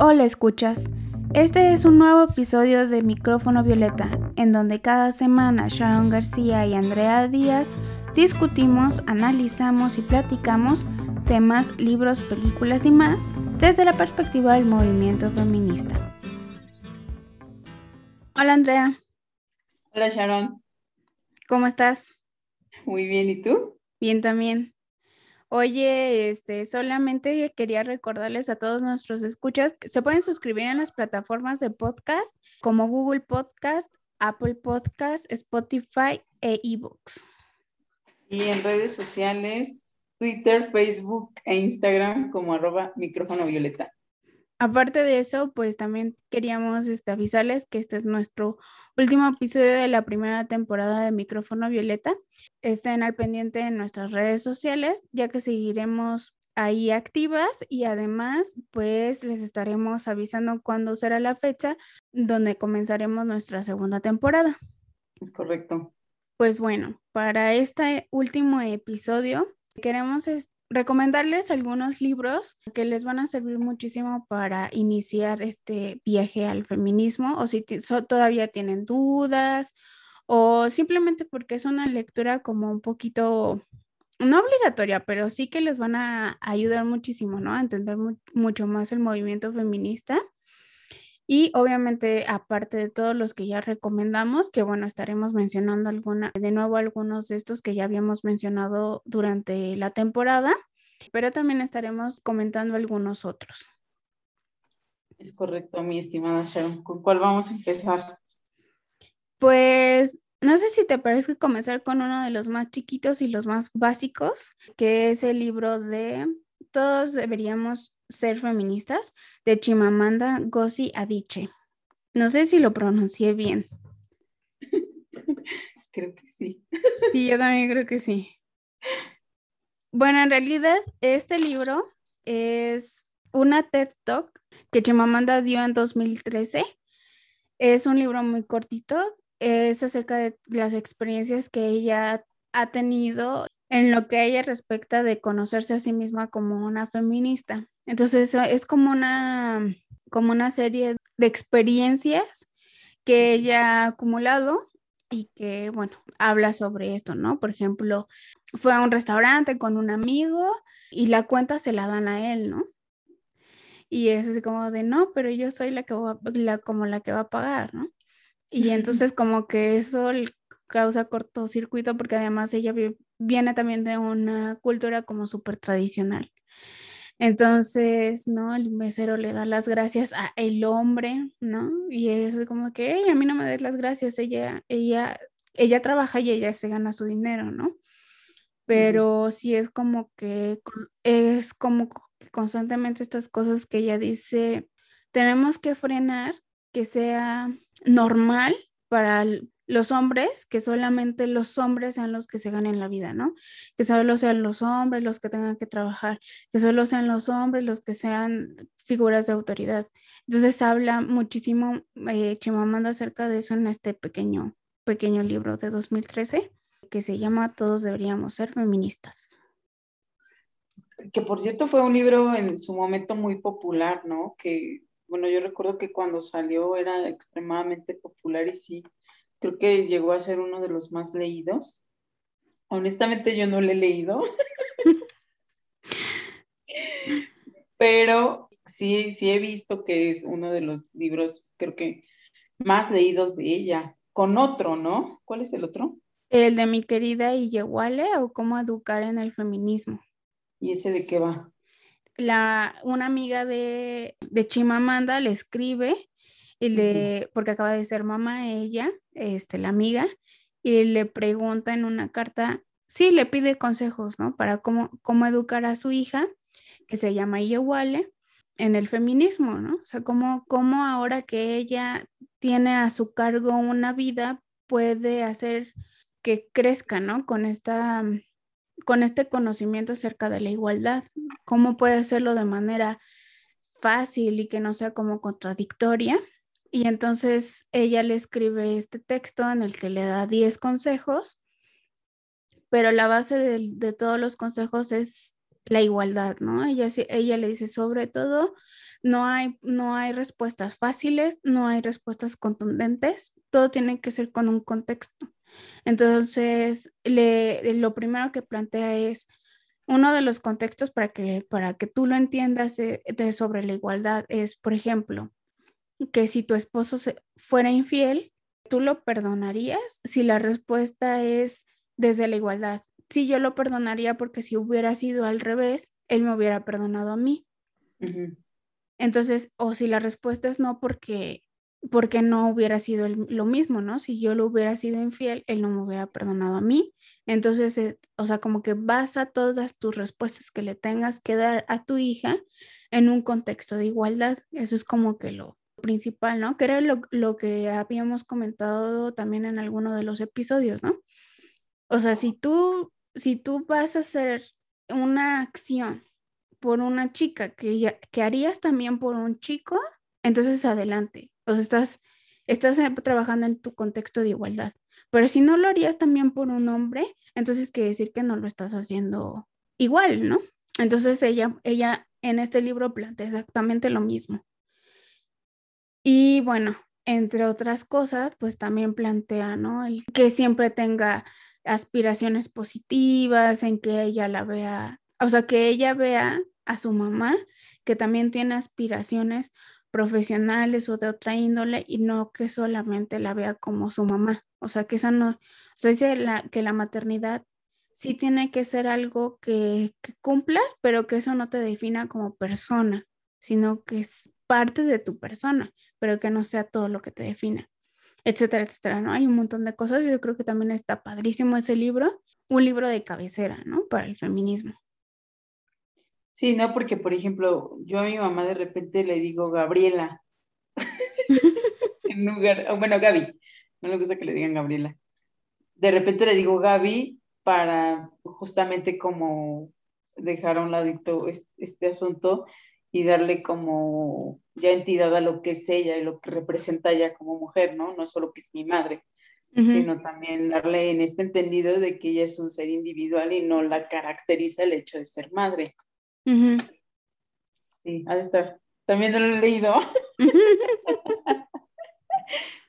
Hola escuchas. Este es un nuevo episodio de Micrófono Violeta, en donde cada semana Sharon García y Andrea Díaz discutimos, analizamos y platicamos temas, libros, películas y más desde la perspectiva del movimiento feminista. Hola Andrea. Hola Sharon. ¿Cómo estás? Muy bien, ¿y tú? Bien también. Oye, este, solamente quería recordarles a todos nuestros escuchas que se pueden suscribir en las plataformas de podcast como Google Podcast, Apple Podcast, Spotify e eBooks. Y en redes sociales, Twitter, Facebook e Instagram como arroba micrófono violeta. Aparte de eso, pues también queríamos este, avisarles que este es nuestro último episodio de la primera temporada de Micrófono Violeta. Estén al pendiente en nuestras redes sociales, ya que seguiremos ahí activas y además pues les estaremos avisando cuándo será la fecha donde comenzaremos nuestra segunda temporada. Es correcto. Pues bueno, para este último episodio queremos recomendarles algunos libros que les van a servir muchísimo para iniciar este viaje al feminismo o si todavía tienen dudas o simplemente porque es una lectura como un poquito, no obligatoria, pero sí que les van a ayudar muchísimo, ¿no? A entender mucho más el movimiento feminista. Y obviamente, aparte de todos los que ya recomendamos, que bueno, estaremos mencionando alguna, de nuevo algunos de estos que ya habíamos mencionado durante la temporada, pero también estaremos comentando algunos otros. Es correcto, mi estimada Sharon. ¿Con cuál vamos a empezar? Pues no sé si te parece comenzar con uno de los más chiquitos y los más básicos, que es el libro de Todos deberíamos ser feministas de Chimamanda Ngozi Adichie. No sé si lo pronuncié bien. creo que sí. Sí, yo también creo que sí. Bueno, en realidad este libro es una TED Talk que Chimamanda dio en 2013. Es un libro muy cortito, es acerca de las experiencias que ella ha tenido en lo que a ella respecta de conocerse a sí misma como una feminista. Entonces es como una, como una serie de experiencias que ella ha acumulado y que, bueno, habla sobre esto, ¿no? Por ejemplo, fue a un restaurante con un amigo y la cuenta se la dan a él, ¿no? Y es así como de, no, pero yo soy la que va, la, como la que va a pagar, ¿no? Y entonces como que eso causa cortocircuito porque además ella viene también de una cultura como súper tradicional. Entonces, ¿no? El mesero le da las gracias a el hombre, ¿no? Y es como que, a mí no me des las gracias, ella, ella, ella trabaja y ella se gana su dinero, ¿no? Pero sí es como que es como constantemente estas cosas que ella dice, tenemos que frenar que sea normal para los hombres, que solamente los hombres sean los que se ganen la vida, ¿no? Que solo sean los hombres los que tengan que trabajar, que solo sean los hombres los que sean figuras de autoridad. Entonces habla muchísimo eh, Chimamanda acerca de eso en este pequeño, pequeño libro de 2013 que se llama Todos deberíamos ser feministas. Que por cierto fue un libro en su momento muy popular, ¿no? Que, bueno, yo recuerdo que cuando salió era extremadamente popular y sí, creo que llegó a ser uno de los más leídos. Honestamente yo no lo he leído, pero sí, sí he visto que es uno de los libros, creo que más leídos de ella, con otro, ¿no? ¿Cuál es el otro? El de mi querida Iyewale o cómo educar en el feminismo. ¿Y ese de qué va? La, una amiga de, de Chimamanda le escribe y le, porque acaba de ser mamá ella, este, la amiga, y le pregunta en una carta, sí, le pide consejos, ¿no? Para cómo, cómo educar a su hija, que se llama Iyewale, en el feminismo, ¿no? O sea, cómo, cómo ahora que ella tiene a su cargo una vida, puede hacer que crezca, ¿no? Con esta con este conocimiento acerca de la igualdad, cómo puede hacerlo de manera fácil y que no sea como contradictoria y entonces ella le escribe este texto en el que le da 10 consejos, pero la base de, todos los consejos es la igualdad, ¿no? Ella, ella le dice sobre todo no hay, no hay respuestas fáciles, no hay respuestas contundentes, todo tiene que ser con un contexto. Entonces, le, lo primero que plantea es uno de los contextos para que, para que tú lo entiendas de, sobre la igualdad es, por ejemplo, que si tu esposo fuera infiel, ¿tú lo perdonarías? Si la respuesta es desde la igualdad, sí, yo lo perdonaría porque si hubiera sido al revés, él me hubiera perdonado a mí. Entonces, o si la respuesta es no porque porque no hubiera sido lo mismo, ¿no? Si yo lo hubiera sido infiel, él no me hubiera perdonado a mí. Entonces, o sea, como que basa todas tus respuestas que le tengas que dar a tu hija en un contexto de igualdad. Eso es como que lo principal, ¿no? Que era lo, lo que habíamos comentado también en alguno de los episodios, ¿no? O sea, si tú, si tú vas a hacer una acción por una chica que, que harías también por un chico, entonces adelante. O sea, estás, estás eh, trabajando en tu contexto de igualdad. Pero si no lo harías también por un hombre, entonces quiere decir que no lo estás haciendo igual, ¿no? Entonces ella, ella en este libro plantea exactamente lo mismo. Y bueno, entre otras cosas, pues también plantea, ¿no? El que siempre tenga aspiraciones positivas, en que ella la vea, o sea, que ella vea a su mamá, que también tiene aspiraciones profesionales o de otra índole y no que solamente la vea como su mamá. O sea, que esa no, o sea, dice la, que la maternidad sí tiene que ser algo que, que cumplas, pero que eso no te defina como persona, sino que es parte de tu persona, pero que no sea todo lo que te defina, etcétera, etcétera, ¿no? Hay un montón de cosas, yo creo que también está padrísimo ese libro, un libro de cabecera, ¿no? Para el feminismo. Sí, no, porque por ejemplo, yo a mi mamá de repente le digo Gabriela. en lugar, bueno, Gaby, no le gusta que le digan Gabriela. De repente le digo Gaby para justamente como dejar a un ladito este, asunto y darle como ya entidad a lo que es ella y lo que representa ella como mujer, ¿no? No solo que es mi madre, sino también darle en este entendido de que ella es un ser individual y no la caracteriza el hecho de ser madre. Sí, ha de estar. También lo he leído.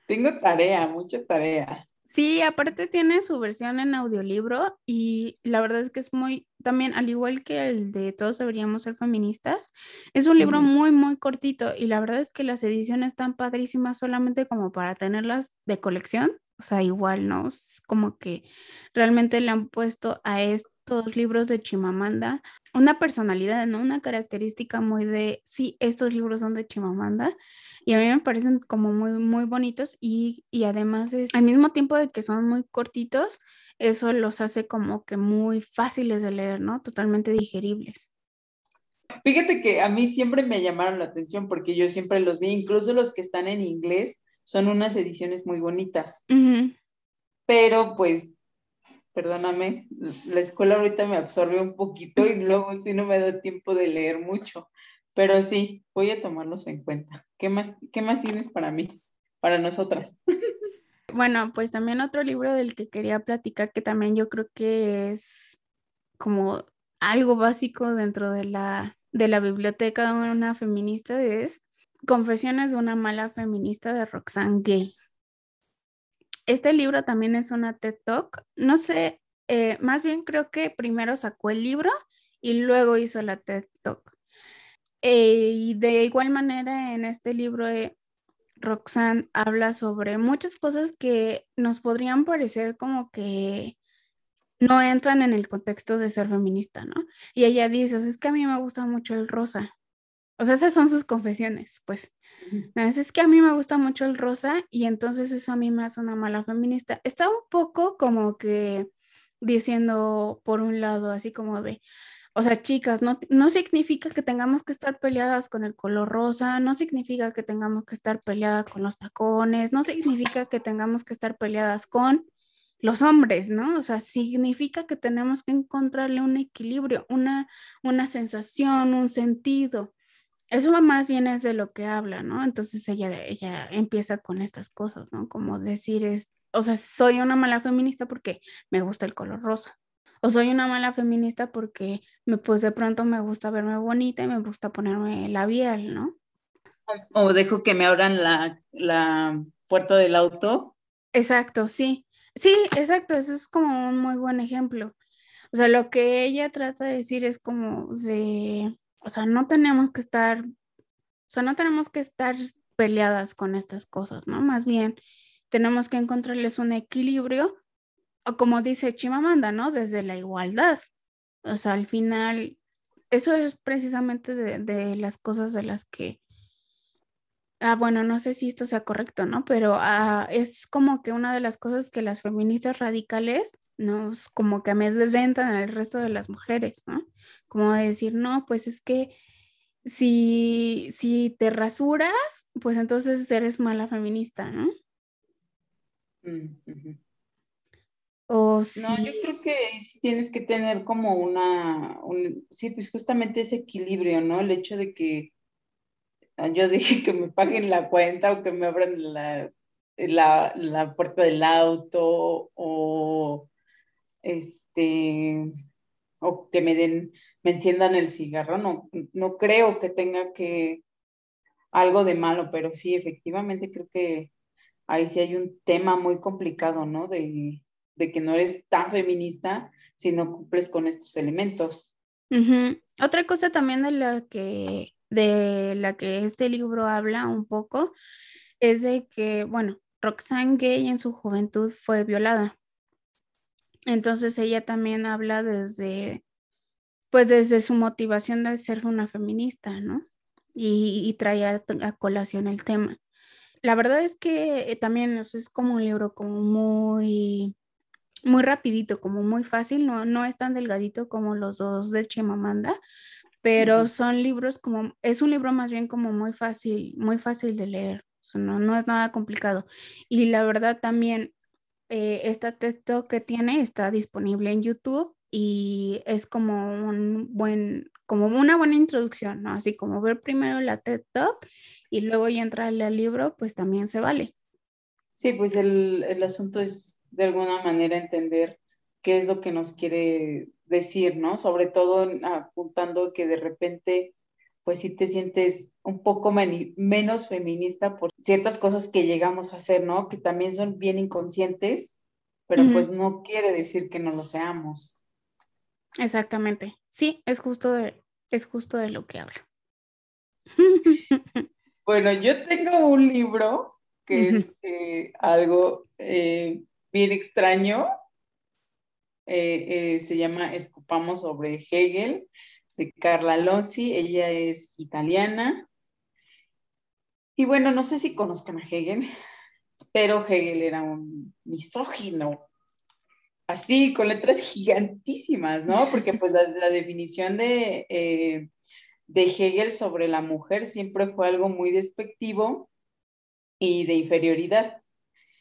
Tengo tarea, mucha tarea. Sí, aparte tiene su versión en audiolibro y la verdad es que es muy, también al igual que el de Todos deberíamos ser feministas, es un libro muy, muy cortito y la verdad es que las ediciones están padrísimas solamente como para tenerlas de colección, o sea, igual, ¿no? Es como que realmente le han puesto a estos libros de Chimamanda una personalidad, ¿no? Una característica muy de, sí, estos libros son de Chimamanda y a mí me parecen como muy, muy bonitos y, además es, al mismo tiempo de que son muy cortitos, eso los hace como que muy fáciles de leer, ¿no? Totalmente digeribles. Fíjate que a mí siempre me llamaron la atención porque yo siempre los vi, incluso los que están en inglés, son unas ediciones muy bonitas. Pero pues perdóname, la escuela ahorita me absorbe un poquito y luego sí no me da tiempo de leer mucho, pero sí, voy a tomarlos en cuenta. ¿Qué más, qué más tienes para mí, para nosotras? Bueno, pues también otro libro del que quería platicar, que también yo creo que es como algo básico dentro de la, de la biblioteca de una feminista, es Confesiones de una mala feminista de Roxane Gay. Este libro también es una TED Talk. No sé, eh, más bien creo que primero sacó el libro y luego hizo la TED Talk. Eh, y de igual manera en este libro eh, Roxanne habla sobre muchas cosas que nos podrían parecer como que no entran en el contexto de ser feminista, ¿no? Y ella dice, es que a mí me gusta mucho el rosa. O sea, esas son sus confesiones, pues. Es que a mí me gusta mucho el rosa y entonces eso a mí me hace una mala feminista. Está un poco como que diciendo por un lado, así como de, o sea, chicas, no, no significa que tengamos que estar peleadas con el color rosa, no significa que tengamos que estar peleadas con los tacones, no significa que tengamos que estar peleadas con los hombres, ¿no? O sea, significa que tenemos que encontrarle un equilibrio, una, una sensación, un sentido. Eso más bien es de lo que habla, ¿no? Entonces ella, ella empieza con estas cosas, ¿no? Como decir, es, o sea, soy una mala feminista porque me gusta el color rosa. O soy una mala feminista porque me, pues de pronto me gusta verme bonita y me gusta ponerme labial, ¿no? O dejo que me abran la, la puerta del auto. Exacto, sí. Sí, exacto, eso es como un muy buen ejemplo. O sea, lo que ella trata de decir es como de, o sea, no tenemos que estar, o sea, no tenemos que estar peleadas con estas cosas, ¿no? Más bien, tenemos que encontrarles un equilibrio, o como dice Chimamanda, ¿no? Desde la igualdad. O sea, al final, eso es precisamente de, las cosas de las que, ah, bueno, no sé si esto sea correcto, ¿no? Pero ah, es como que una de las cosas que las feministas radicales nos como que amedrentan al resto de las mujeres, ¿no? Como decir, no, pues es que si, si te rasuras, pues entonces eres mala feminista, ¿no? Mm, no, yo creo que tienes que tener como una, sí, pues justamente ese equilibrio, ¿no? El hecho de que ah, yo dije que me paguen la cuenta o que me abran la, la, puerta del auto o este o que me den, me enciendan el cigarro, no, no creo que tenga que algo de malo, pero sí, efectivamente creo que ahí sí hay un tema muy complicado, ¿no? De, de que no eres tan feminista si no cumples con estos elementos. Otra cosa también de la que de la que este libro habla un poco es de que, bueno, Roxane Gay en su juventud fue violada. Entonces ella también habla desde, pues desde su motivación de ser una feminista, ¿no? Y, y trae a, colación el tema. La verdad es que también es como un libro como muy muy rapidito, como muy fácil, no, no es tan delgadito como los dos de Chimamanda, pero son libros como, es un libro más bien como muy fácil, muy fácil de leer, no, no es nada complicado. Y la verdad también, eh, esta TED que tiene está disponible en YouTube y es como un buen, como una buena introducción, ¿no? Así como ver primero la TED Talk y luego ya entrarle al libro, pues también se vale. Sí, pues el, el asunto es de alguna manera entender qué es lo que nos quiere decir, ¿no? Sobre todo apuntando que de repente, pues sí te sientes un poco menos feminista por ciertas cosas que llegamos a hacer, ¿no? Que también son bien inconscientes, pero pues no quiere decir que no lo seamos. Exactamente. Sí, es justo de, es justo de lo que habla. bueno, yo tengo un libro que es eh, algo eh, bien extraño. Eh, se llama Escupamos sobre Hegel, de Carla Lonzi. Ella es italiana. Y bueno, no sé si conozcan a Hegel, pero Hegel era un misógino, así, con letras gigantísimas, ¿no? Porque pues la, definición de, eh, de Hegel sobre la mujer siempre fue algo muy despectivo y de inferioridad.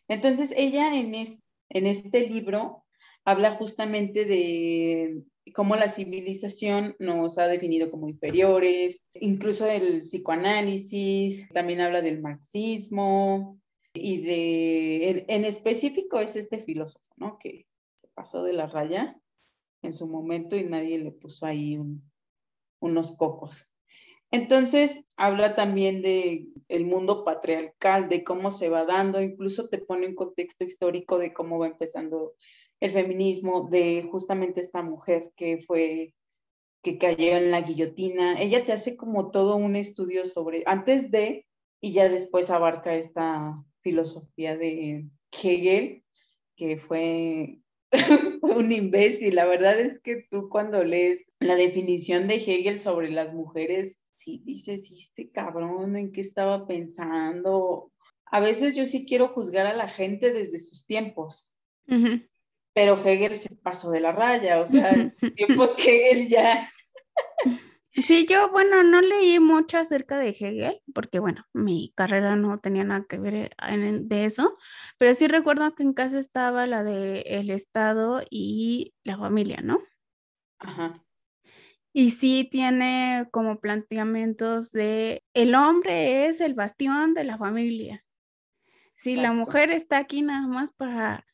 Entonces, ella en, en este libro habla justamente de cómo la civilización nos ha definido como inferiores, incluso el psicoanálisis, también habla del marxismo y de, en, específico es este filósofo, ¿no? Que pasó de la raya en su momento y nadie le puso ahí unos cocos. Entonces, habla también de el mundo patriarcal, de cómo se va dando, incluso te pone un contexto histórico de cómo va empezando el feminismo, de justamente esta mujer que fue, que cayó en la guillotina. Ella te hace como todo un estudio sobre, antes de, y ya después abarca esta filosofía de Hegel, que fue un imbécil. La verdad es que tú cuando lees la definición de Hegel sobre las mujeres, sí dices, este cabrón, ¿en qué estaba pensando? A veces yo sí quiero juzgar a la gente desde sus tiempos, pero Hegel se pasó de la raya, o sea, en sus tiempos Hegel ya... Sí, yo, bueno, no leí mucho acerca de Hegel, porque, bueno, mi carrera no tenía nada que ver en, de eso, pero sí recuerdo que en casa estaba la de el Estado y la familia, ¿no? Ajá. Y sí tiene como planteamientos de el hombre es el bastión de la familia. Si la mujer está aquí nada más para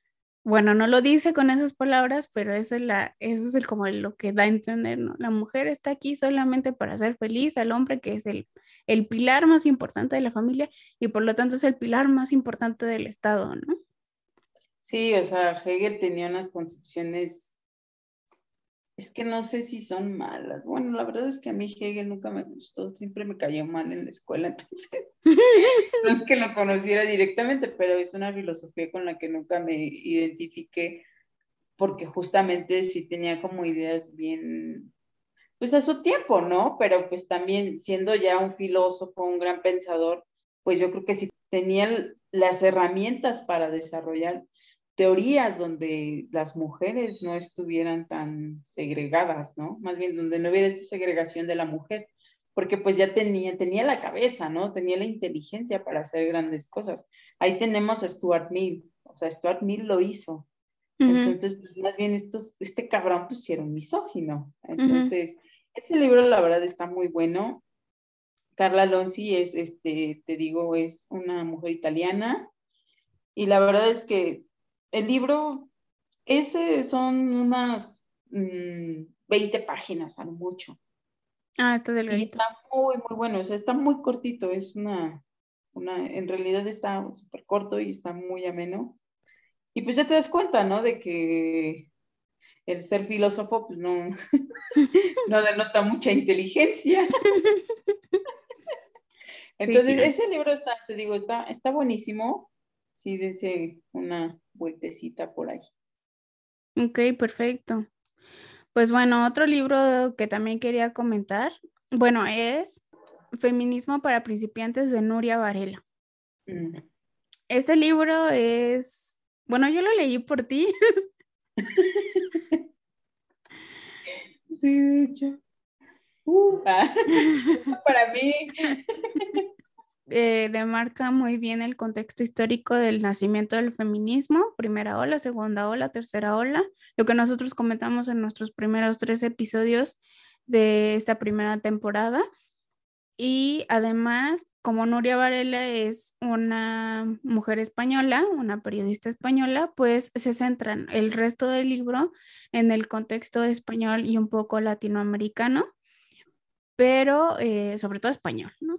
bueno, no lo dice con esas palabras, pero eso es, la, eso es el, como lo que da a entender, ¿no? La mujer está aquí solamente para hacer feliz al hombre, que es el, el pilar más importante de la familia y por lo tanto es el pilar más importante del Estado, ¿no? Sí, o sea, Hegel tenía unas concepciones es que no sé si son malas. Bueno, la verdad es que a mí Hegel nunca me gustó, siempre me cayó mal en la escuela, entonces no es que lo conociera directamente, pero es una filosofía con la que nunca me identifiqué, porque justamente sí tenía como ideas bien, pues a su tiempo, ¿no? Pero pues también siendo ya un filósofo, un gran pensador, pues yo creo que sí tenía las herramientas para desarrollar teorías donde las mujeres no estuvieran tan segregadas, ¿no? Más bien donde no hubiera esta segregación de la mujer, porque pues ya tenía, tenía la cabeza, ¿no? Tenía la inteligencia para hacer grandes cosas. Ahí tenemos a Stuart Mill, o sea, Stuart Mill lo hizo. Entonces, pues más bien estos, este cabrón era un misógino. Entonces, ese libro la verdad está muy bueno. Carla Lonzi es, este, te digo, es una mujer italiana y la verdad es que el libro, ese son unas 20 mm, páginas, a lo mucho. Ah, está delgadito. Y está muy, muy bueno, o sea, está muy cortito, es una, una en realidad está súper corto y está muy ameno. Y pues ya te das cuenta, ¿no? De que el ser filósofo, pues no, no denota mucha inteligencia. Entonces, ese libro está, te digo, está, está buenísimo. Sí, dice una vueltecita por ahí. Ok, perfecto. Pues bueno, otro libro que también quería comentar, bueno, es Feminismo para principiantes de Nuria Varela. Mm. Este libro es, bueno, yo lo leí por ti. sí, de hecho. Uh, para mí. eh, demarca muy bien el contexto histórico del nacimiento del feminismo, primera ola, segunda ola, tercera ola, lo que nosotros comentamos en nuestros primeros tres episodios de esta primera temporada. Y además, como Nuria Varela es una mujer española, una periodista española, pues se centran el resto del libro en el contexto español y un poco latinoamericano, pero eh, sobre todo español, ¿no?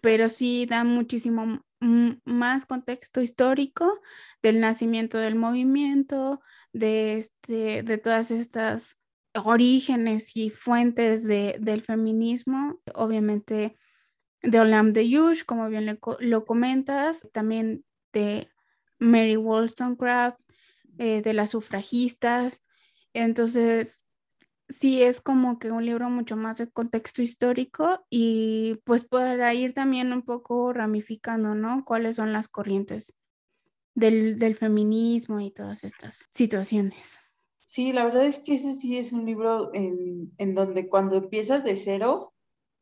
Pero sí da muchísimo más contexto histórico del nacimiento del movimiento, de, este, de todas estas orígenes y fuentes del feminismo, obviamente de Olam de Yush, como bien lo comentas, también de Mary Wollstonecraft, eh, de las sufragistas. Entonces, sí es como que un libro mucho más de contexto histórico y pues podrá ir también un poco ramificando, ¿no? Cuáles son las corrientes del, feminismo y todas estas situaciones. Sí, la verdad es que ese sí es un libro en, en donde cuando empiezas de cero,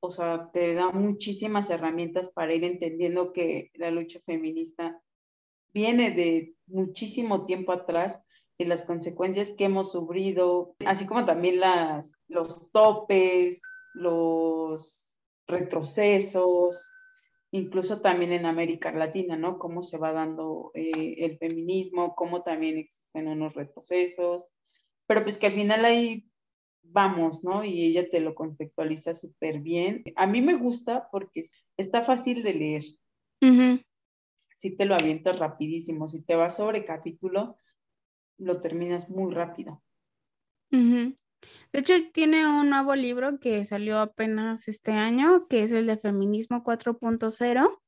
o sea, te da muchísimas herramientas para ir entendiendo que la lucha feminista viene de muchísimo tiempo atrás y las consecuencias que hemos sufrido, así como también las, los topes, los retrocesos, incluso también en América Latina, ¿no? Cómo se va dando eh, el feminismo, cómo también existen unos retrocesos, pero pues que al final ahí vamos, ¿no? Y ella te lo contextualiza súper bien. A mí me gusta porque está fácil de leer. Si te lo avientas rapidísimo, si te vas sobre capítulo, lo terminas muy rápido. De hecho, tiene un nuevo libro que salió apenas este año, que es el de Feminismo 4.0,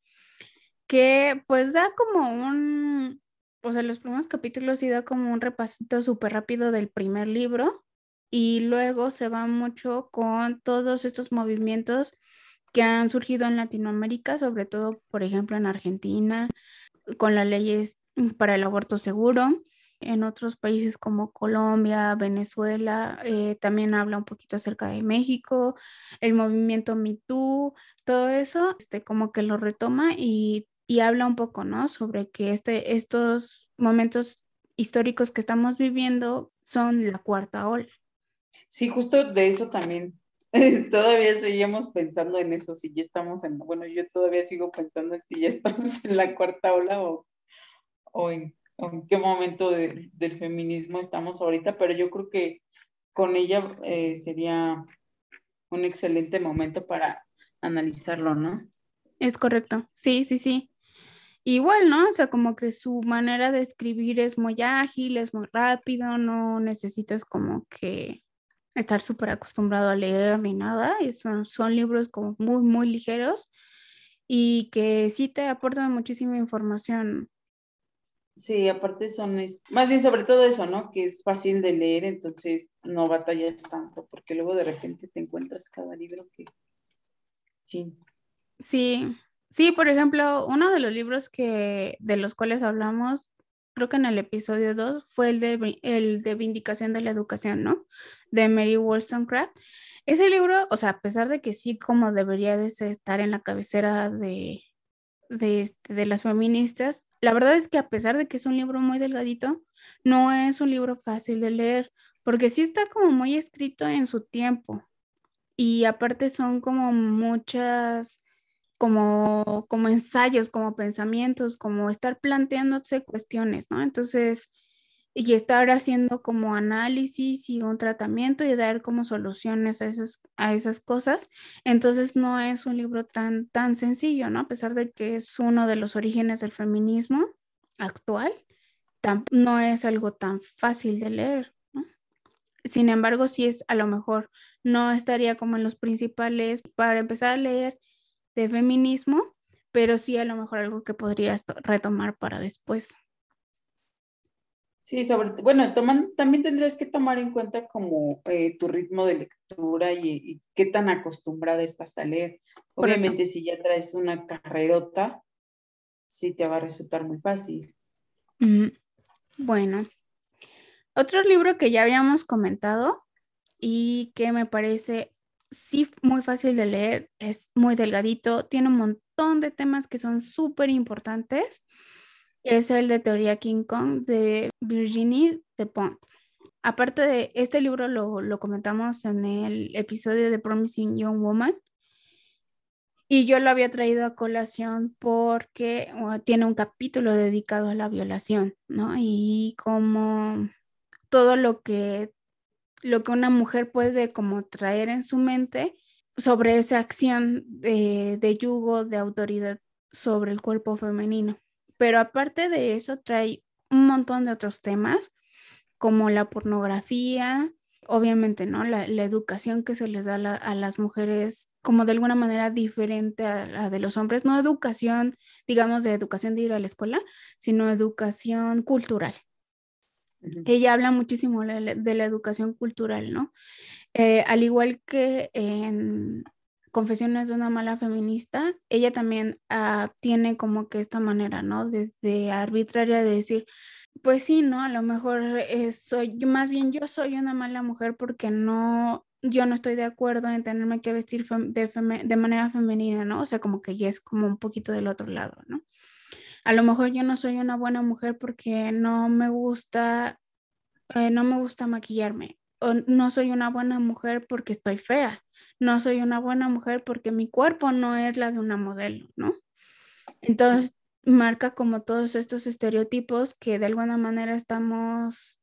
que pues da como un, o sea, los primeros capítulos sí da como un repasito súper rápido del primer libro y luego se va mucho con todos estos movimientos que han surgido en Latinoamérica, sobre todo, por ejemplo, en Argentina, con las leyes para el aborto seguro en otros países como Colombia, Venezuela, eh, también habla un poquito acerca de México, el movimiento MeToo, todo eso, este, como que lo retoma y, y habla un poco, ¿no? Sobre que este, estos momentos históricos que estamos viviendo son la cuarta ola. Sí, justo de eso también. todavía seguimos pensando en eso, si ya estamos en, bueno, yo todavía sigo pensando en si ya estamos en la cuarta ola o, o en en qué momento del feminismo estamos ahorita, pero yo creo que con ella eh, sería un excelente momento para analizarlo, ¿no? Es correcto, sí, sí, sí. Igual, ¿no? O sea, como que su manera de escribir es muy ágil, es muy rápido, no necesitas como que estar súper acostumbrado a leer ni nada. son, son libros como muy, muy ligeros y que sí te aportan muchísima información. Sí, aparte son, más bien sobre todo eso, ¿no? Que es fácil de leer, entonces no batallas tanto, porque luego de repente te encuentras cada libro que, fin. Sí, sí, por ejemplo, uno de los libros que, de los cuales hablamos, creo que en el episodio 2, fue el de, el de Vindicación de la Educación, ¿no? De Mary Wollstonecraft. Ese libro, o sea, a pesar de que sí como debería de estar en la cabecera de, este, de, las feministas, la verdad es que a pesar de que es un libro muy delgadito, no es un libro fácil de leer, porque sí está como muy escrito en su tiempo. Y aparte son como muchas, como, como ensayos, como pensamientos, como estar planteándose cuestiones, ¿no? Entonces, y estar haciendo como análisis y un tratamiento y dar como soluciones a esas, a esas cosas. Entonces no es un libro tan, tan sencillo, ¿no? A pesar de que es uno de los orígenes del feminismo actual, no es algo tan fácil de leer, ¿no? Sin embargo, sí es a lo mejor, no estaría como en los principales para empezar a leer de feminismo, pero sí a lo mejor algo que podrías retomar para después. Sí, sobre, bueno, toman, también tendrías que tomar en cuenta como eh, tu ritmo de lectura y, qué tan acostumbrada estás a leer. Obviamente, si ya traes una carrerota, sí te va a resultar muy fácil. Mm, bueno, otro libro que ya habíamos comentado y que me parece sí muy fácil de leer, es muy delgadito, tiene un montón de temas que son súper importantes es el de Teoría King Kong de Virginie Despont. Aparte de este libro, lo, comentamos en el episodio de Promising Young Woman. Y yo lo había traído a colación porque tiene un capítulo dedicado a la violación, ¿no? Y como todo lo que, lo que una mujer puede como traer en su mente sobre esa acción de, de yugo, de autoridad sobre el cuerpo femenino pero aparte de eso trae un montón de otros temas como la pornografía, obviamente, ¿no? La, educación que se les da a las mujeres como de alguna manera diferente a la de los hombres, no educación, digamos, de educación de ir a la escuela, sino educación cultural. Ella habla muchísimo de la educación cultural, ¿no? Eh, al igual que en Confesiones de una mala feminista, ella también ah, tiene como que esta manera, ¿no? De, arbitraria de decir, pues sí, ¿no? A lo mejor eh, soy, más bien yo soy una mala mujer porque no, yo no estoy de acuerdo en tenerme que vestir de, de manera femenina, ¿no? O sea, como que ya es como un poquito del otro lado, ¿no? A lo mejor yo no soy una buena mujer porque no me gusta, eh, no me gusta maquillarme, no soy una buena mujer porque estoy fea no soy una buena mujer porque mi cuerpo no es la de una modelo, ¿no? Entonces, marca como todos estos estereotipos que de alguna manera estamos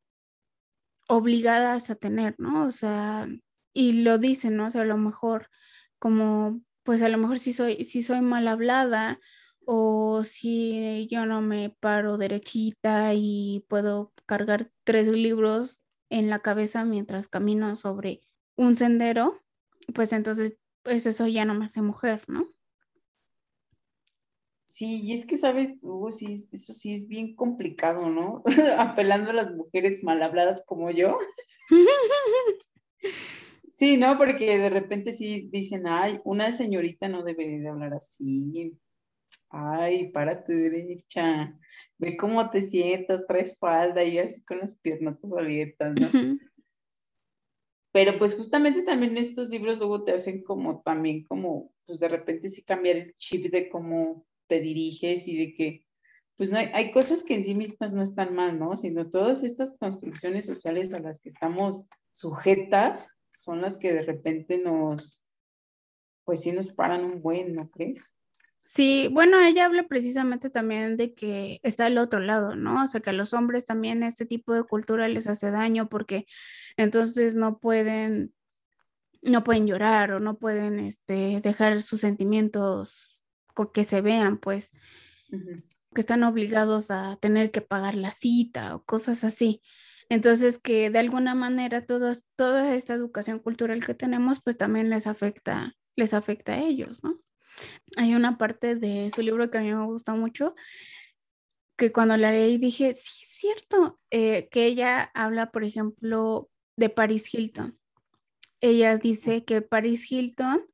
obligadas a tener, ¿no? O sea, y lo dicen, ¿no? O sea, a lo mejor como, pues a lo mejor si soy, si soy mal hablada o si yo no me paro derechita y puedo cargar tres libros en la cabeza mientras camino sobre un sendero, pues entonces, pues eso ya no me hace mujer, ¿no? Sí, y es que, ¿sabes? Sí, eso sí es bien complicado, ¿no? Apelando a las mujeres mal habladas como yo. sí, ¿no? Porque de repente sí dicen, ay, una señorita no debería de hablar así. Ay, para tu derecha. Ve cómo te sientas, traes falda y así con las piernas abiertas, ¿no? Pero pues justamente también estos libros luego te hacen como también como, pues de repente sí cambiar el chip de cómo te diriges y de que, pues no hay, hay cosas que en sí mismas no están mal, ¿no? Sino todas estas construcciones sociales a las que estamos sujetas son las que de repente nos, pues sí nos paran un buen, ¿no crees? Sí, bueno, ella habla precisamente también de que está el otro lado, ¿no? O sea, que a los hombres también este tipo de cultura les hace daño porque entonces no pueden, no pueden llorar o no pueden este, dejar sus sentimientos que se vean, pues, que están obligados a tener que pagar la cita o cosas así. Entonces, que de alguna manera todos, toda esta educación cultural que tenemos, pues también les afecta, les afecta a ellos, ¿no? Hay una parte de su libro que a mí me gusta mucho, que cuando la leí dije, sí, es cierto, eh, que ella habla, por ejemplo, de Paris Hilton. Ella dice que Paris Hilton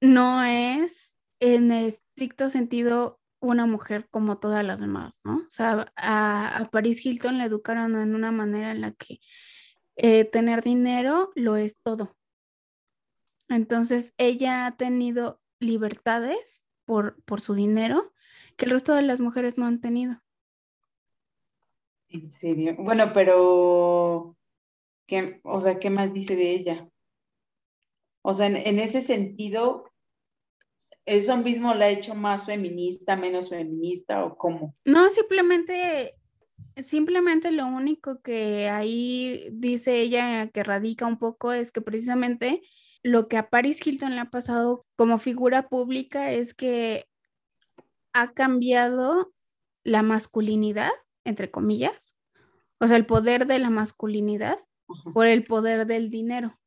no es en estricto sentido una mujer como todas las demás, ¿no? O sea, a, Paris Hilton la educaron en una manera en la que eh, tener dinero lo es todo. Entonces, ella ha tenido libertades por, por su dinero que el resto de las mujeres no han tenido. ¿En serio? Bueno, pero, ¿qué, o sea, ¿qué más dice de ella? O sea, en, ese sentido, ¿eso mismo la ha hecho más feminista, menos feminista o cómo? No, simplemente, simplemente lo único que ahí dice ella que radica un poco es que precisamente lo que a Paris Hilton le ha pasado como figura pública es que ha cambiado la masculinidad, entre comillas, o sea, el poder de la masculinidad por el poder del dinero.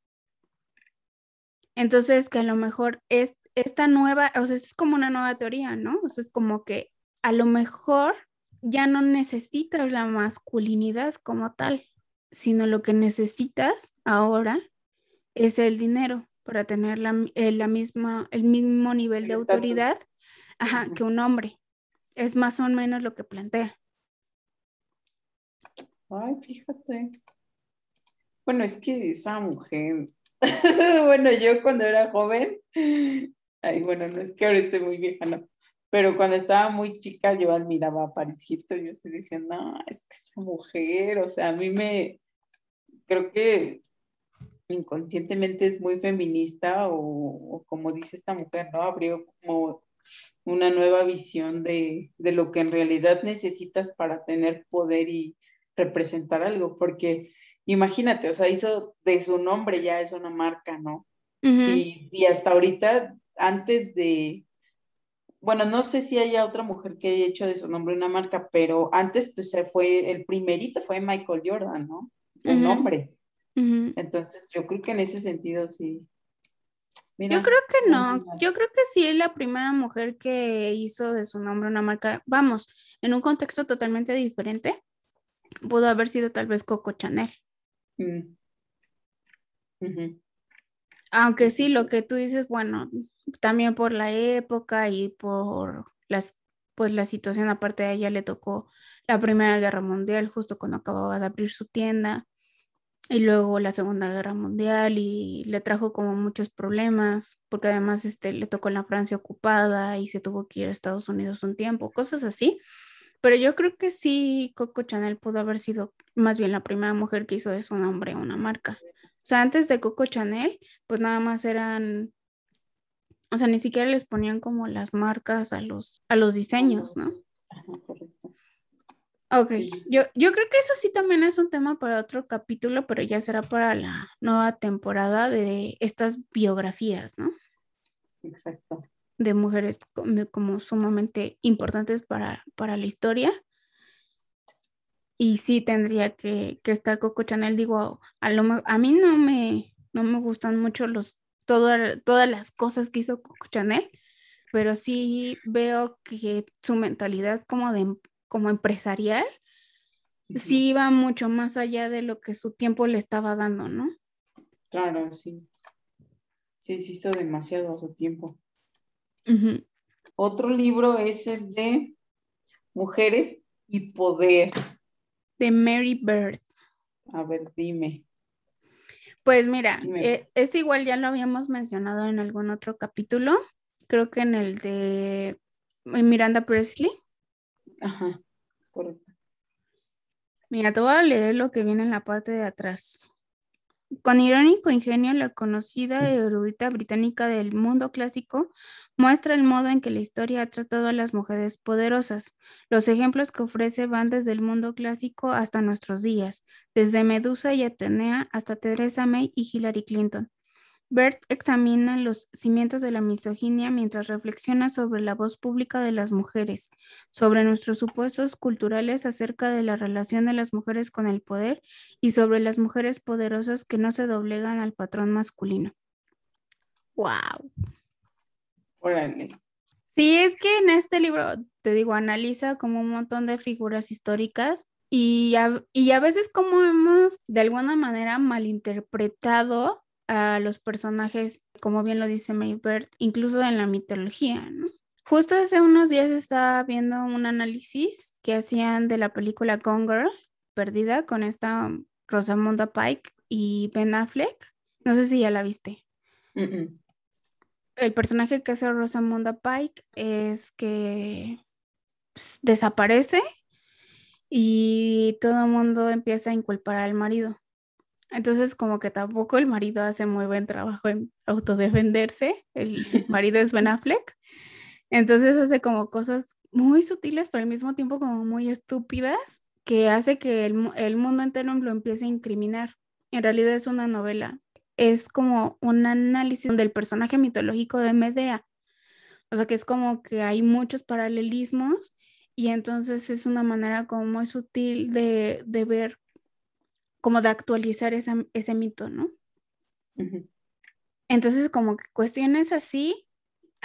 Entonces, que a lo mejor es esta nueva, o sea, es como una nueva teoría, ¿no? O sea, es como que a lo mejor ya no necesitas la masculinidad como tal, sino lo que necesitas ahora es el dinero para tener la, eh, la misma, el mismo nivel de autoridad que un hombre. Es más o menos lo que plantea. Ay, fíjate. Bueno, es que esa mujer, bueno, yo cuando era joven, ay, bueno, no es que ahora esté muy vieja, no, pero cuando estaba muy chica yo admiraba a Parisito, yo se decía, no, es que esa mujer, o sea, a mí me, creo que inconscientemente es muy feminista o, como dice esta mujer, ¿no? Abrió como una nueva visión de, lo que en realidad necesitas para tener poder y representar algo, porque imagínate, o sea, hizo de su nombre ya es una marca, ¿no? y, y, hasta ahorita, antes de, bueno, no sé si haya otra mujer que haya hecho de su nombre una marca, pero antes pues fue, el primerito fue Michael Jordan, ¿no? Un nombre. Entonces, yo creo que en ese sentido sí. yo creo que no, yo creo que sí es la primera mujer que hizo de su nombre una marca, vamos, en un contexto totalmente diferente, pudo haber sido tal vez Coco Chanel. Mm. Aunque sí, lo que tú dices, bueno, también por la época y por las, pues la situación, aparte de ella le tocó la Primera Guerra Mundial, justo cuando acababa de abrir su tienda y luego la Segunda Guerra Mundial y le trajo como muchos problemas, porque además este, le tocó en la Francia ocupada y se tuvo que ir a Estados Unidos un tiempo, cosas así. Pero yo creo que sí, Coco Chanel pudo haber sido más bien la primera mujer que hizo de su nombre una marca. O sea, antes de Coco Chanel, pues nada más eran, o sea, ni siquiera les ponían como las marcas a los, a los diseños, ¿no? Ok, yo, yo creo que eso sí también es un tema para otro capítulo, pero ya será para la nueva temporada de estas biografías, ¿no? Exacto. De mujeres como, sumamente importantes para, para, la historia. Y sí tendría que, estar Coco Chanel, digo, a, lo, a mí no me, no me gustan mucho los, todas las cosas que hizo Coco Chanel, pero sí veo que su mentalidad como de como empresarial, sí iba mucho más allá de lo que su tiempo le estaba dando, ¿no? Claro, sí. Sí, se hizo demasiado a su tiempo. Otro libro es el de Mujeres y Poder. De Mary Bird. A ver, dime. Pues mira, eh, este igual ya lo habíamos mencionado en algún otro capítulo, creo que en el de Miranda Presley. Ajá, correcto. Mira, te voy a leer lo que viene en la parte de atrás. Con irónico ingenio, la conocida erudita británica del mundo clásico muestra el modo en que la historia ha tratado a las mujeres poderosas. Los ejemplos que ofrece van desde el mundo clásico hasta nuestros días, desde Medusa y Atenea hasta Teresa May y Hillary Clinton. Bert examina los cimientos de la misoginia mientras reflexiona sobre la voz pública de las mujeres, sobre nuestros supuestos culturales acerca de la relación de las mujeres con el poder y sobre las mujeres poderosas que no se doblegan al patrón masculino. ¡Wow! Órale. Sí, es que en este libro, te digo, analiza como un montón de figuras históricas y a, y a veces como hemos de alguna manera malinterpretado a los personajes, como bien lo dice Maybert, incluso en la mitología, ¿no? Justo hace unos días estaba viendo un análisis que hacían de la película Gone Girl, perdida, con esta Rosamunda Pike y Ben Affleck. No sé si ya la viste. El personaje que hace Rosamunda Pike es que pues, desaparece y todo el mundo empieza a inculpar al marido. Entonces, como que tampoco el marido hace muy buen trabajo en autodefenderse. El marido es Ben Affleck. Entonces hace como cosas muy sutiles, pero al mismo tiempo como muy estúpidas, que hace que el, el mundo entero lo empiece a incriminar. En realidad es una novela. Es como un análisis del personaje mitológico de Medea. O sea que es como que hay muchos paralelismos y entonces es una manera como muy sutil de, de ver como de actualizar ese mito, ¿no? Entonces, como que cuestiones así,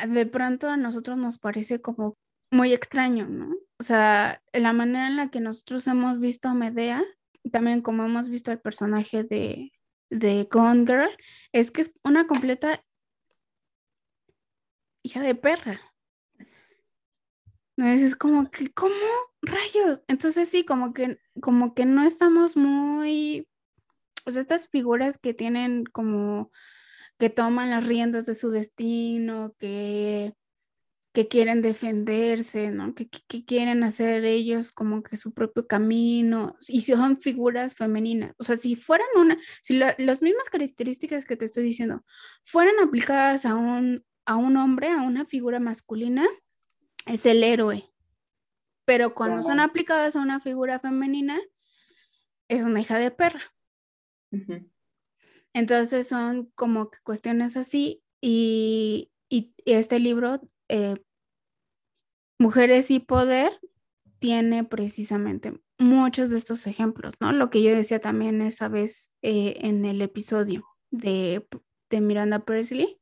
de pronto a nosotros nos parece como muy extraño, ¿no? O sea, la manera en la que nosotros hemos visto a Medea, también como hemos visto al personaje de, de Gone Girl, es que es una completa hija de perra. Es como que, ¿cómo rayos? Entonces sí, como que, como que no estamos muy, o sea, estas figuras que tienen como que toman las riendas de su destino, que, que quieren defenderse, ¿no? Que, quieren hacer ellos como que su propio camino, y son figuras femeninas. O sea, si fueran una, si las mismas características que te estoy diciendo fueran aplicadas a un, a un hombre, a una figura masculina, es el héroe. Pero cuando son aplicadas a una figura femenina, es una hija de perra. Entonces son como cuestiones así y, este libro, eh, Mujeres y Poder, tiene precisamente muchos de estos ejemplos, ¿no? Lo que yo decía también esa vez eh, en el episodio de, de Miranda Presley,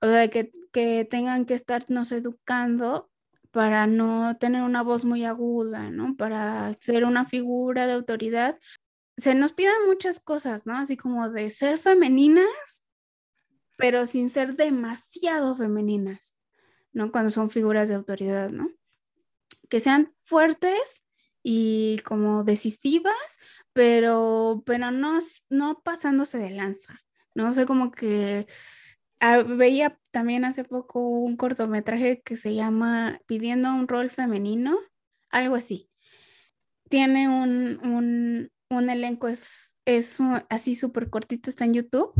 o sea, que, que tengan que estarnos educando para no tener una voz muy aguda, ¿no? Para ser una figura de autoridad. Se nos piden muchas cosas, ¿no? Así como de ser femeninas, pero sin ser demasiado femeninas, ¿no? Cuando son figuras de autoridad, ¿no? Que sean fuertes y como decisivas, pero, pero no, no pasándose de lanza, ¿no? O sea, como que Ah, veía también hace poco un cortometraje que se llama Pidiendo un rol femenino, algo así. Tiene un, elenco, es, es así súper cortito, está en YouTube.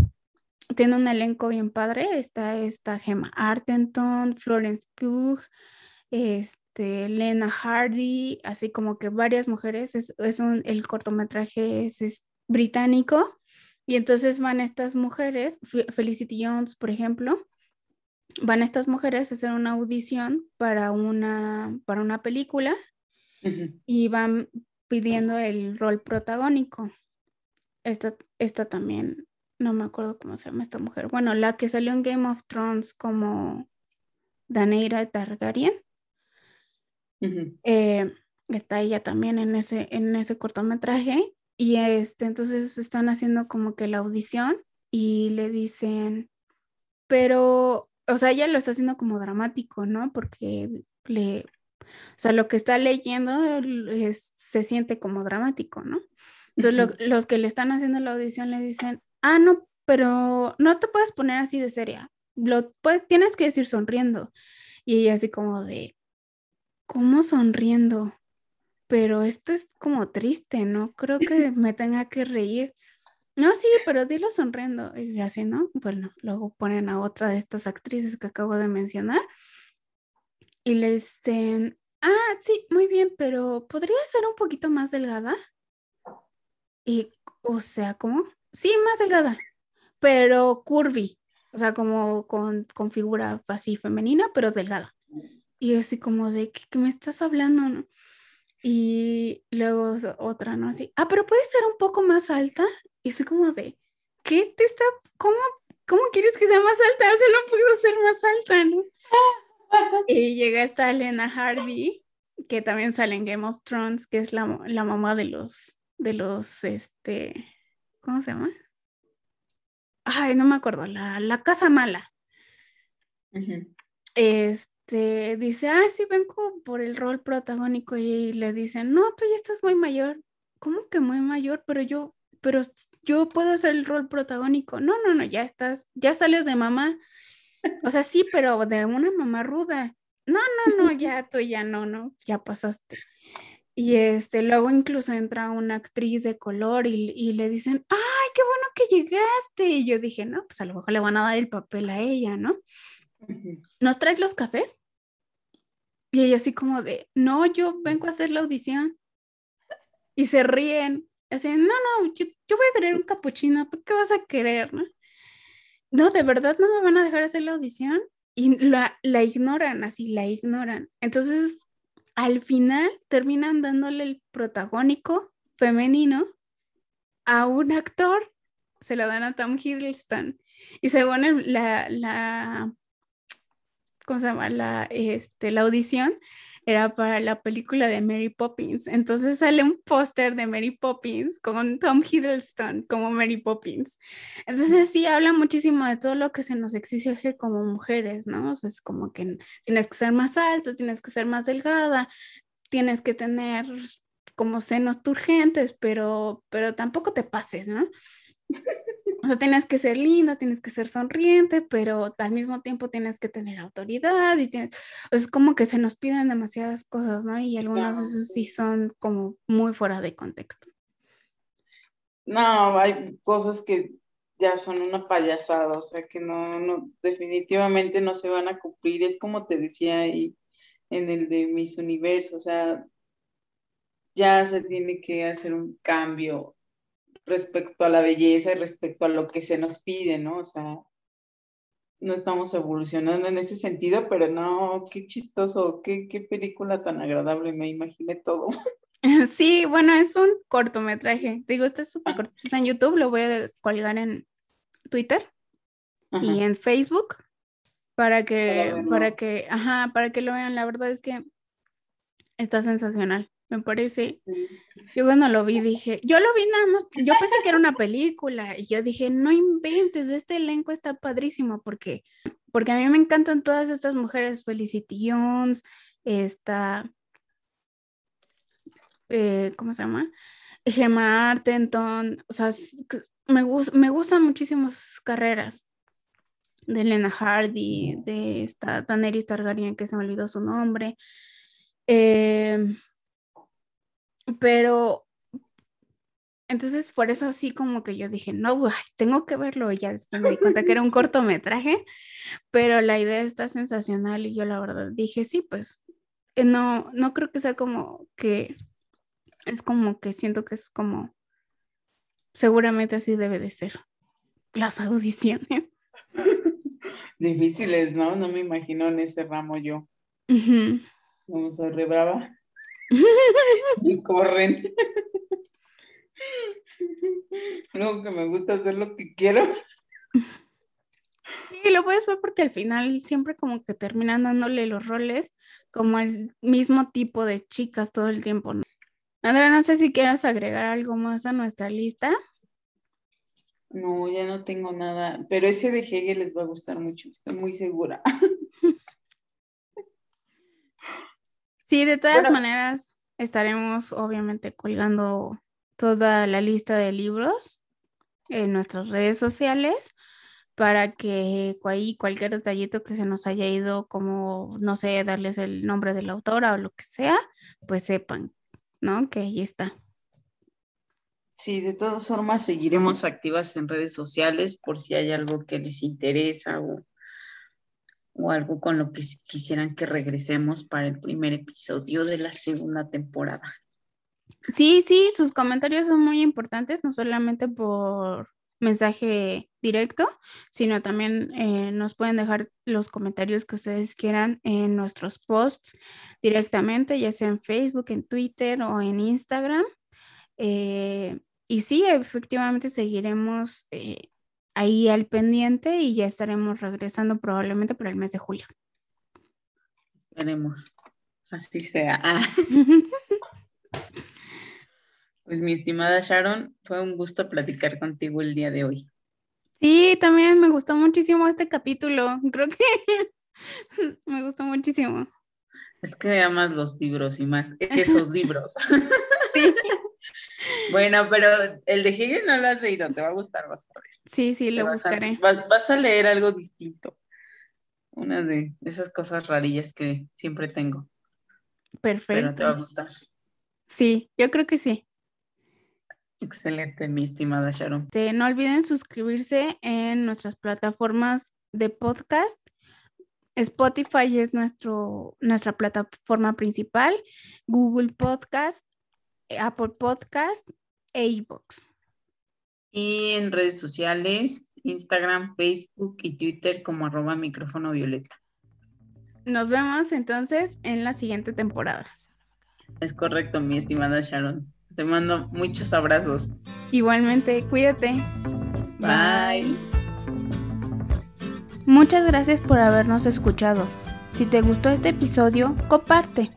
Tiene un elenco bien padre. Está esta Gemma Artenton, Florence Pugh, este, Lena Hardy, así como que varias mujeres. Es, un, el cortometraje es británico y entonces van estas mujeres, Felicity Jones, por ejemplo, van estas mujeres a hacer una audición para una, para una película y van pidiendo el rol protagónico. Esta, esta también, no me acuerdo cómo se llama esta mujer. Bueno, la que salió en Game of Thrones como Daneira Targaryen. Eh, está ella también en ese, en ese cortometraje y este, entonces están haciendo como que la audición y le dicen, pero, o sea, ella lo está haciendo como dramático, ¿no? Porque le, o sea, lo que está leyendo se siente como dramático, ¿no? Entonces los que le están haciendo la audición le dicen, ah, no, pero no te puedes poner así de seria, lo pues, tienes que decir sonriendo. Y ella así como de, ¿cómo sonriendo? Pero esto es como triste, ¿no? Creo que me tenga que reír. No, sí, pero dilo sonriendo. Y así, ¿no? Bueno, luego ponen a otra de estas actrices que acabo de mencionar y le dicen, ah, sí, muy bien, pero ¿podría ser un poquito más delgada? Y, o sea, ¿cómo? Sí, más delgada, pero curvy, o sea, como con, con figura así femenina, pero delgada. Y así como de, ¿qué, me estás hablando? Y luego otra, ¿no? Así, ah, pero puede ser un poco más alta. Y así como de, ¿qué te está, cómo, cómo quieres que sea más alta? O sea, no puedo ser más alta, ¿no? y llega esta Elena Hardy, que también sale en Game of Thrones, que es la, mamá de los, de los, este, ¿cómo se llama? Ay, no me acuerdo, la, casa mala. Este, dice, ah, sí, vengo por el rol protagónico y le dicen, no, tú ya estás muy mayor. ¿Cómo que muy mayor? Pero yo, pero yo puedo hacer el rol protagónico. No, no, no, ya estás, ya sales de mamá o sea, sí, pero de una mamá ruda. No, no, no, ya tú ya no, no, ya pasaste. Y este, luego incluso entra una actriz de color y, le dicen, ay, qué bueno que llegaste. Y yo dije, no, pues a lo mejor le van a dar el papel a ella, ¿no? ¿Nos traes los cafés? Y ella así como de, no, yo vengo a hacer la audición. Y se ríen. Así, no, no, yo, yo voy a querer un capuchino, ¿tú qué vas a querer, no? no, de verdad no me van a dejar hacer la audición y la, la ignoran, así la ignoran. Entonces, al final terminan dándole el protagónico femenino a un actor, se lo dan a Tom Hiddleston. Y según la, la, ¿cómo se llama? La, este, la audición, era para la película de Mary Poppins. Entonces sale un póster de Mary Poppins con Tom Hiddleston como Mary Poppins. Entonces sí habla muchísimo de todo lo que se nos exige como mujeres, ¿no? O sea, es como que tienes que ser más alta, tienes que ser más delgada, tienes que tener como senos turgentes, pero, pero tampoco te pases, ¿no? O sea, tienes que ser linda, tienes que ser sonriente, pero al mismo tiempo tienes que tener autoridad y tienes, es como que se nos piden demasiadas cosas, ¿no? Y algunas veces sí son como muy fuera de contexto. No, hay cosas que ya son una payasada, o sea, que no, no, definitivamente no se van a cumplir. Es como te decía ahí en el de mis universos, o sea, ya se tiene que hacer un cambio respecto a la belleza y respecto a lo que se nos pide, ¿no? O sea, no estamos evolucionando en ese sentido, pero no, qué chistoso, qué, qué película tan agradable, me imaginé todo. Sí, bueno, es un cortometraje. Digo, este es súper ah. corto. Está en YouTube, lo voy a colgar en Twitter y en Facebook para que, para que, ajá, para que lo vean. La verdad es que está sensacional me parece. Yo cuando lo vi dije, yo lo vi nada más, yo pensé que era una película y yo dije, no inventes, este elenco está padrísimo porque, porque a mí me encantan todas estas mujeres, Felicity Jones, esta, eh, ¿cómo se llama? Gemma Artenton, o sea, me, me gustan muchísimo sus carreras de Lena Hardy, de esta Daenerys Targaryen que se me olvidó su nombre. Eh, pero entonces por eso así como que yo dije, no, tengo que verlo. Y ya después me di cuenta que era un cortometraje, pero la idea está sensacional y yo la verdad dije, sí, pues eh, no, no creo que sea como que, es como que siento que es como, seguramente así debe de ser las audiciones. Difíciles, ¿no? No me imagino en ese ramo yo. Vamos a re brava. Y corren. Luego que me gusta hacer lo que quiero. Sí, lo puedes ver porque al final siempre como que terminan dándole los roles como el mismo tipo de chicas todo el tiempo. ¿no? Andrea, no sé si quieras agregar algo más a nuestra lista. No, ya no tengo nada, pero ese de Hegel les va a gustar mucho, estoy muy segura. Sí, de todas maneras, estaremos obviamente colgando toda la lista de libros en nuestras redes sociales para que ahí cualquier detallito que se nos haya ido, como, no sé, darles el nombre de la autora o lo que sea, pues sepan, ¿no? Que ahí está. Sí, de todas formas seguiremos activas en redes sociales por si hay algo que les interesa o, o algo con lo que quisieran que regresemos para el primer episodio de la segunda temporada. Sí, sí, sus comentarios son muy importantes, no solamente por mensaje directo, sino también eh, nos pueden dejar los comentarios que ustedes quieran en nuestros posts directamente, ya sea en Facebook, en Twitter o en Instagram. Eh, y sí, efectivamente seguiremos eh, ahí al pendiente y ya estaremos regresando probablemente por el mes de julio. Esperemos, así sea. Pues mi estimada Sharon, fue un gusto platicar contigo el día de hoy. Sí, también me gustó muchísimo este capítulo. Creo que me gustó muchísimo. Es que amas los libros y más esos libros. sí. Bueno, pero el de Hegel no lo has leído, te va a gustar, vas a ver. Sí, sí, lo buscaré. vas, a leer algo distinto. Una de esas cosas rarillas que siempre tengo. Perfecto. Pero te va a gustar. Sí, yo creo que sí. Excelente, mi estimada Sharon. no olviden suscribirse en nuestras plataformas de podcast. Spotify es nuestro, nuestra plataforma principal, Google Podcast, Apple Podcast e iBox. Y en redes sociales, Instagram, Facebook y Twitter como arroba micrófono violeta. Nos vemos entonces en la siguiente temporada. Es correcto, mi estimada Sharon. Te mando muchos abrazos. Igualmente, cuídate. Bye. Muchas gracias por habernos escuchado. Si te gustó este episodio, comparte.